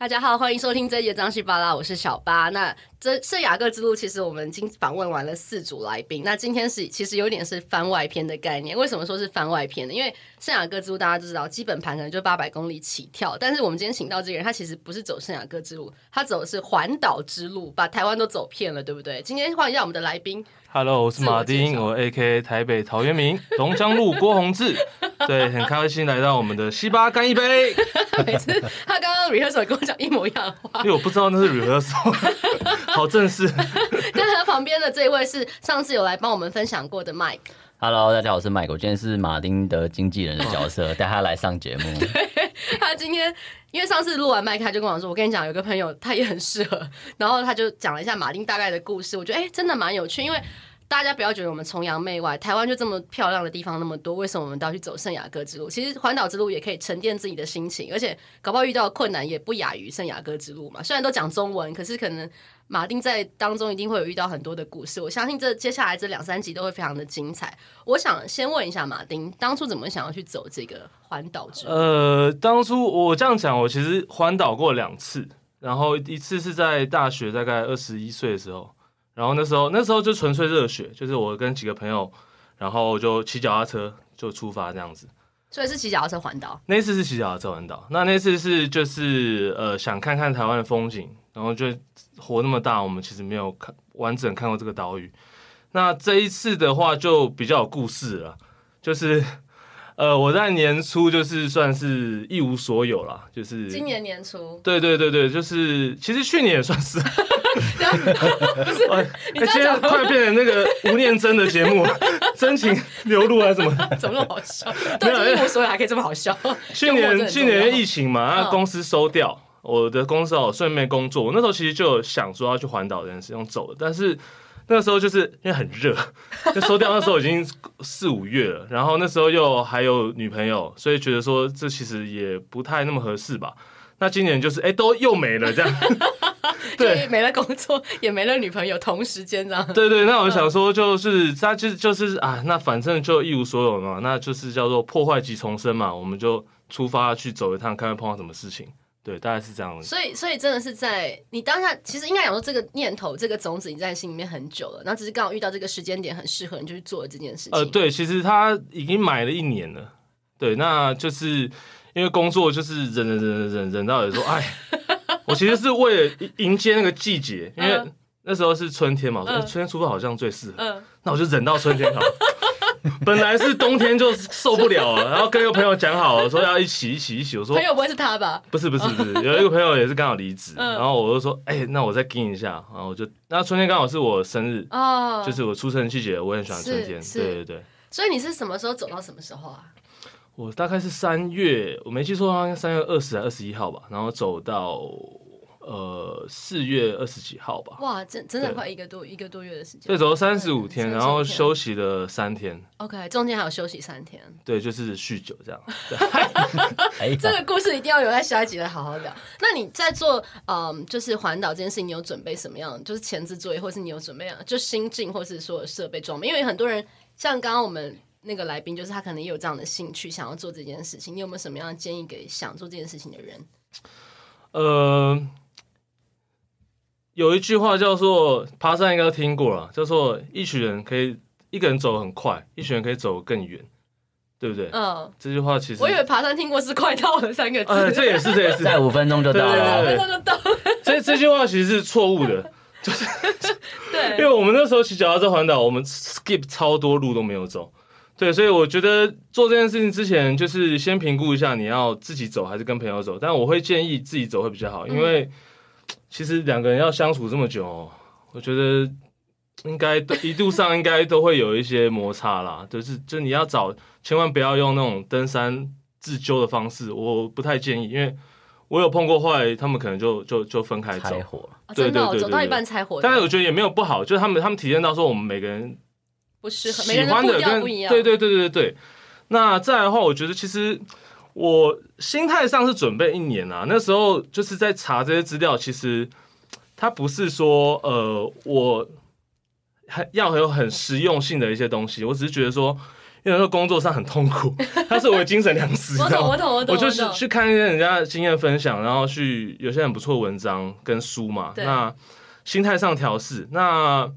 大家好，欢迎收听这一集的张西巴拉，我是小巴。那这圣雅各之路，其实我们已经访问完了四组来宾。那今天是其实有点是番外篇的概念。为什么说是番外篇呢？因为圣雅各之路大家都知道，基本盘可能就八百公里起跳。但是我们今天请到这个人，他其实不是走圣雅各之路，他走的是环岛之路，把台湾都走遍了，对不对？今天欢迎一下我们的来宾。Hello，我是马丁，我 AK 台北陶渊明，龙江路郭宏志。对，很开心来到我们的西巴干一杯。每次他刚刚 rehearsal 跟我讲一模一样的话，因为我不知道那是 rehearsal，好正式。那他旁边的这一位是上次有来帮我们分享过的 Mike。Hello，大家好，我是 Mike，我今天是马丁的经纪人的角色，带他来上节目。对，他今天因为上次录完麦，他就跟我说：“我跟你讲，有个朋友他也很适合。”然后他就讲了一下马丁大概的故事，我觉得哎、欸，真的蛮有趣，因为。大家不要觉得我们崇洋媚外，台湾就这么漂亮的地方那么多，为什么我们都要去走圣雅各之路？其实环岛之路也可以沉淀自己的心情，而且搞不好遇到困难也不亚于圣雅各之路嘛。虽然都讲中文，可是可能马丁在当中一定会有遇到很多的故事。我相信这接下来这两三集都会非常的精彩。我想先问一下马丁，当初怎么想要去走这个环岛之路？呃，当初我这样讲，我其实环岛过两次，然后一次是在大学大概二十一岁的时候。然后那时候，那时候就纯粹热血，就是我跟几个朋友，然后就骑脚踏车就出发这样子。所以是骑脚踏车环岛？那次是骑脚踏车环岛。那那次是就是呃想看看台湾的风景，然后就活那么大，我们其实没有看完整看过这个岛屿。那这一次的话就比较有故事了，就是。呃，我在年初就是算是一无所有了，就是今年年初，对对对对，就是其实去年也算是，不是，哎，现在快变成那个吴念真的节目，真情流露还是怎么？怎么那么好笑？没有一无所有还可以这么好笑？去年去年疫情嘛，那公司收掉，我的公司哦顺便工作，我那时候其实就有想说要去环岛这件事用走的，但是。那时候就是因为很热，就收掉。那时候已经四五月了，然后那时候又还有女朋友，所以觉得说这其实也不太那么合适吧。那今年就是哎、欸，都又没了这样，对，没了工作，也没了女朋友，同时间这样。对，对对，那我想说就是他就就是啊，那反正就一无所有嘛，那就是叫做破坏即重生嘛，我们就出发去走一趟，看看碰到什么事情。对，大概是这样的。所以，所以真的是在你当下，其实应该讲说，这个念头、这个种子，你在心里面很久了，然后只是刚好遇到这个时间点很适合，你就去做了这件事情。呃，对，其实他已经买了一年了。对，那就是因为工作就是忍忍忍忍忍忍到有时候，哎，我其实是为了迎接那个季节，因为那时候是春天嘛，春天出发好像最适合。嗯，那我就忍到春天好。本来是冬天就受不了了，然后跟一个朋友讲好了，说要一起一起一起。我说朋友不会是他吧？不是不是不是，有一个朋友也是刚好离职，然后我就说，哎、欸，那我再跟一下，然后我就那春天刚好是我生日哦，就是我出生季节，我很喜欢春天，对对对。所以你是什么时候走到什么时候啊？我大概是三月，我没记错的话，应该三月二十还二十一号吧，然后走到。呃，四月二十几号吧。哇，真真的快一个多一个多月的时间。对，走了三十五天，然后休息了三天。OK，中间还有休息三天。对，就是酗酒这样。对这个故事一定要留在下一集来好好聊。那你在做嗯，就是环岛这件事情，你有准备什么样？就是前置作业，或是你有准备啊？就心境，或是说设备装备？因为很多人像刚刚我们那个来宾，就是他可能也有这样的兴趣，想要做这件事情。你有没有什么样的建议给想做这件事情的人？呃。有一句话叫做“爬山”，应该都听过了，叫做“一群人可以一个人走很快，一群人可以走更远”，对不对？嗯，这句话其实我以为爬山听过是“快到了”三个字，呃，这也是，这也是，在五分钟就到了，五分钟就到了。这这句话其实是错误的，就是对，因为我们那时候骑脚踏车环岛，我们 skip 超多路都没有走，对，所以我觉得做这件事情之前，就是先评估一下你要自己走还是跟朋友走，但我会建议自己走会比较好，因为。其实两个人要相处这么久，我觉得应该一路上应该都会有一些摩擦啦。就是，就你要找，千万不要用那种登山自救的方式，我不太建议，因为我有碰过，后来他们可能就就就分开走。拆伙。对对对对，走到一半拆火。但是我觉得也没有不好，就是他们他们体验到说我们每个人不适合，喜欢的跟对对对对对对。那再来的话，我觉得其实。我心态上是准备一年啊，那时候就是在查这些资料。其实它不是说呃，我还要有很实用性的一些东西。我只是觉得说，因为那时候工作上很痛苦，他是我的精神粮食。我懂，我懂，我懂。我就是去看一些人家的经验分享，然后去有些很不错的文章跟书嘛。那心态上调试。那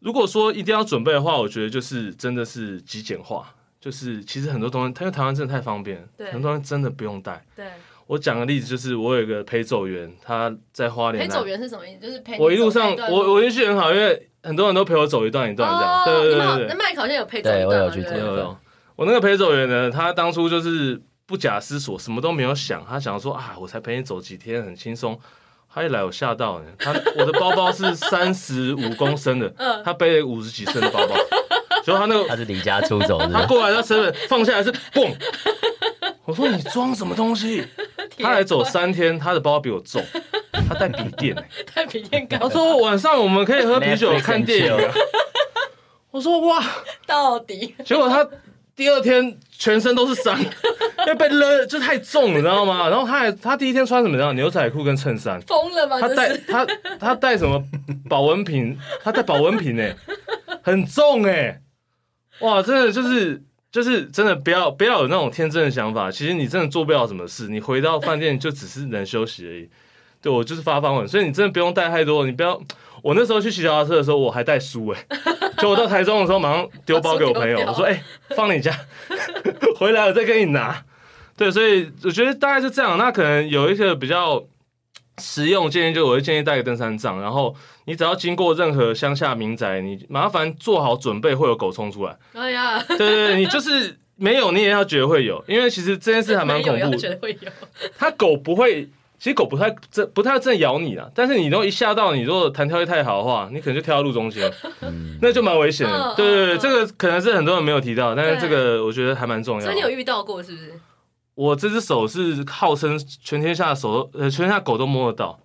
如果说一定要准备的话，我觉得就是真的是极简化，就是其实很多东西，因为台湾真的太方便，很多东西真的不用带。对。我讲个例子，就是我有一个陪走员，他在花莲。陪走员是什么意思？就是陪我一路上，我我运气很好，因为很多人都陪我走一段一段这样。对对对对。那麦克好像有陪走一段。对，我有去做。有有。我那个陪走员呢，他当初就是不假思索，什么都没有想，他想说啊，我才陪你走几天，很轻松。他一来，我吓到了。他我的包包是三十五公升的，他背了五十几升的包包，结果他那个他是离家出走，他过来他身份放下来是 嘣。我说你装什么东西？他来走三天，他的包比我重，他带笔电，带笔电干嘛？他说晚上我们可以喝啤酒看电影。我说哇，到底？结果他第二天全身都是伤，因为被勒就太重，你知道吗？然后他还他第一天穿什么？牛仔裤跟衬衫。疯了吗？他带他他带什么保温瓶？他带保温瓶哎，很重哎，哇，真的就是。就是真的不要不要有那种天真的想法，其实你真的做不了什么事，你回到饭店就只是能休息而已。对，我就是发发问，所以你真的不用带太多，你不要。我那时候去骑脚踏车的时候，我还带书哎，就我到台中的时候马上丢包给我朋友，我说哎、欸，放你家，回来我再给你拿。对，所以我觉得大概是这样。那可能有一些比较实用建议，就我会建议带个登山杖，然后。你只要经过任何乡下民宅，你麻烦做好准备，会有狗冲出来。哎呀，对对对，你就是没有，你也要觉得会有，因为其实这件事还蛮恐怖。觉得会有，它狗不会，其实狗不太真不太真咬你啊。但是你如果一吓到，你如果弹跳力太好的话，你可能就跳到路中间，那就蛮危险的。对对对，这个可能是很多人没有提到，但是这个我觉得还蛮重要。所以你有遇到过是不是？我这只手是号称全天下手呃，全天下狗都摸得到。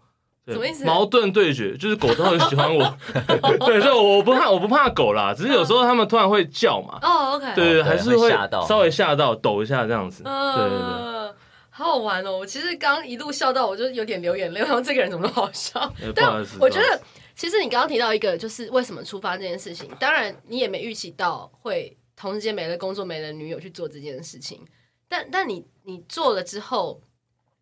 什么意思？矛盾对决就是狗都很喜欢我，对，所以我不怕，我不怕狗啦，只是有时候他们突然会叫嘛。哦，OK，对对，还是会稍微吓到，抖一下这样子。对对对，好好玩哦！我其实刚一路笑到，我就有点流眼泪。然后这个人怎么那么好笑？但我觉得，其实你刚刚提到一个，就是为什么出发这件事情。当然，你也没预期到会同时间没了工作、没了女友去做这件事情。但但你你做了之后。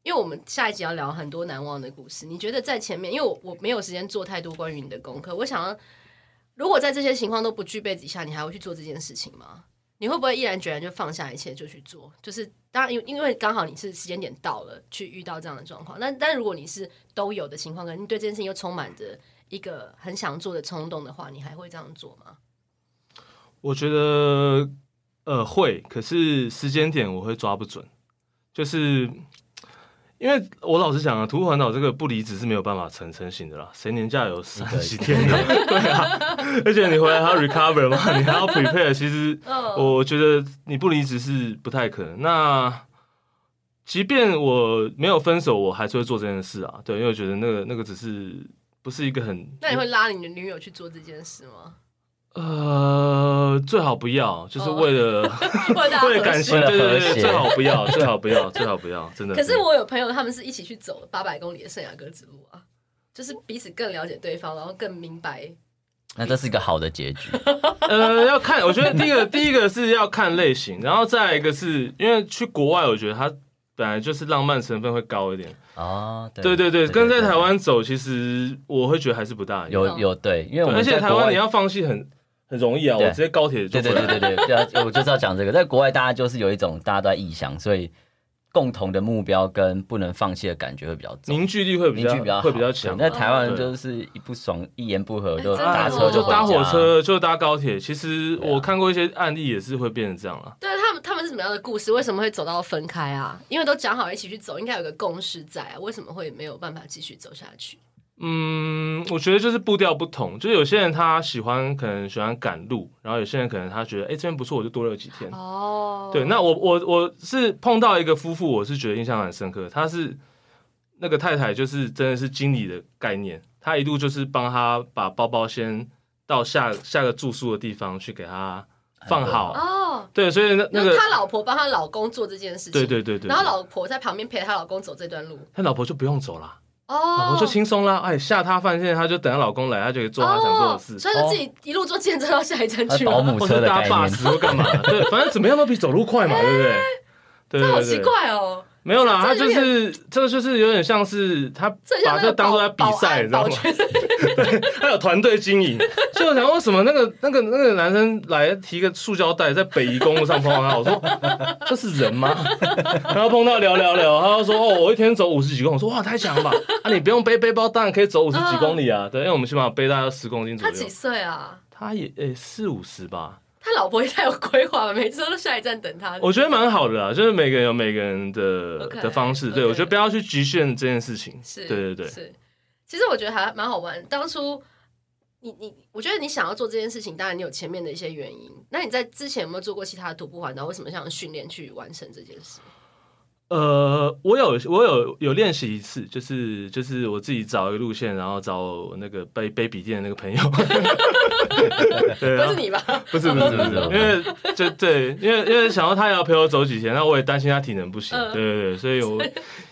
因为我们下一集要聊很多难忘的故事，你觉得在前面，因为我我没有时间做太多关于你的功课，我想要，如果在这些情况都不具备底下，你还会去做这件事情吗？你会不会毅然决然就放下一切就去做？就是当然，因因为刚好你是时间点到了去遇到这样的状况，但但如果你是都有的情况，可能你对这件事情又充满着一个很想做的冲动的话，你还会这样做吗？我觉得呃会，可是时间点我会抓不准，就是。因为我老实讲啊，徒步环岛这个不离职是没有办法成成型的啦。谁年假有三十几天的？对啊，而且你回来还要 recover 嘛，你还要 prepare。其实 我觉得你不离职是不太可能。那即便我没有分手，我还是会做这件事啊。对，因为我觉得那个那个只是不是一个很……那你会拉你的女友去做这件事吗？呃，最好不要，就是为了、oh. 为了感情，对对对，最好不要，最好不要，最好不要，真的。可是我有朋友，他们是一起去走八百公里的圣雅各之路啊，就是彼此更了解对方，然后更明白。那这是一个好的结局。呃，要看，我觉得第一个第一个是要看类型，然后再来一个是因为去国外，我觉得它本来就是浪漫成分会高一点。哦，对对对，跟在台湾走，其实我会觉得还是不大一样。有有对，因为我们而且台湾你要放弃很。很容易啊，我直接高铁就。对对对对对，对啊，我就是要讲这个，在国外大家就是有一种大家都在异乡，所以共同的目标跟不能放弃的感觉会比较重，凝聚力会比较，凝聚比较会比较强。在台湾就是一不爽，一言不合就搭车就搭火车就搭高铁。其实我看过一些案例也是会变成这样了。对他们，他们是什么样的故事？为什么会走到分开啊？因为都讲好一起去走，应该有个共识在啊。为什么会没有办法继续走下去？嗯，我觉得就是步调不同，就是有些人他喜欢，可能喜欢赶路，然后有些人可能他觉得，哎、欸，这边不错，我就多留几天。哦，对，那我我我是碰到一个夫妇，我是觉得印象很深刻。他是那个太太，就是真的是经理的概念，他一路就是帮他把包包先到下下个住宿的地方去给他放好。哦，对，所以那那个他老婆帮他老公做这件事情，对对对对，然后老婆在旁边陪他老公走这段路，他老婆就不用走了。哦，我就轻松啦。哎，下他饭店，他就等她老公来，他就可以做他想做的事，所以就自己一路坐计程车到下一站去了，保姆车的概念，或者搭 bus 或干嘛？对，反正怎么样都比走路快嘛，对不对？对，这好奇怪哦。没有啦，他就是这个，就是有点像是他把这当做在比赛，你知道吗？对，他有团队经营。所以我想，为什么那个那个那个男生来提个塑胶袋在北宜公路上碰到他？我说 这是人吗？然后碰到聊聊聊，他就说哦，我一天走五十几公里。我说哇，太强了吧！啊，你不用背背包，当然可以走五十几公里啊。对，因为我们起码背大概十公斤左右。他几岁啊？他也诶四五十吧。他老婆也太有规划了，每次都下一站等他。我觉得蛮好的啦，就是每个人有每个人的 okay, 的方式。对 okay. 我觉得不要去局限这件事情。是，对对对。是，其实我觉得还蛮好玩。当初你你，我觉得你想要做这件事情，当然你有前面的一些原因。那你在之前有没有做过其他的徒步环岛？为什么想要训练去完成这件事？呃，我有我有有练习一次，就是就是我自己找一个路线，然后找那个背背笔电的那个朋友，对啊、不是你吧？不是不是不是，因为就对，因为因为想到他也要陪我走几天，那我也担心他体能不行，呃、对对对，所以我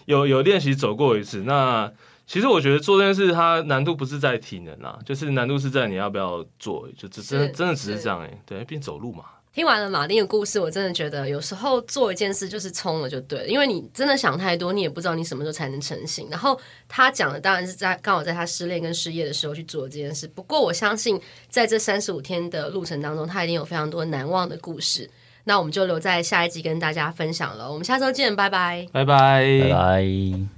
有有练习走过一次。那其实我觉得做这件事，它难度不是在体能啊，就是难度是在你要不要做，就真的真的只是这样哎、欸，对，并走路嘛。听完了马丁的故事，我真的觉得有时候做一件事就是冲了就对了，因为你真的想太多，你也不知道你什么时候才能成型。然后他讲的当然是在刚好在他失恋跟失业的时候去做这件事。不过我相信在这三十五天的路程当中，他一定有非常多难忘的故事。那我们就留在下一集跟大家分享了。我们下周见，拜拜，拜拜，拜拜。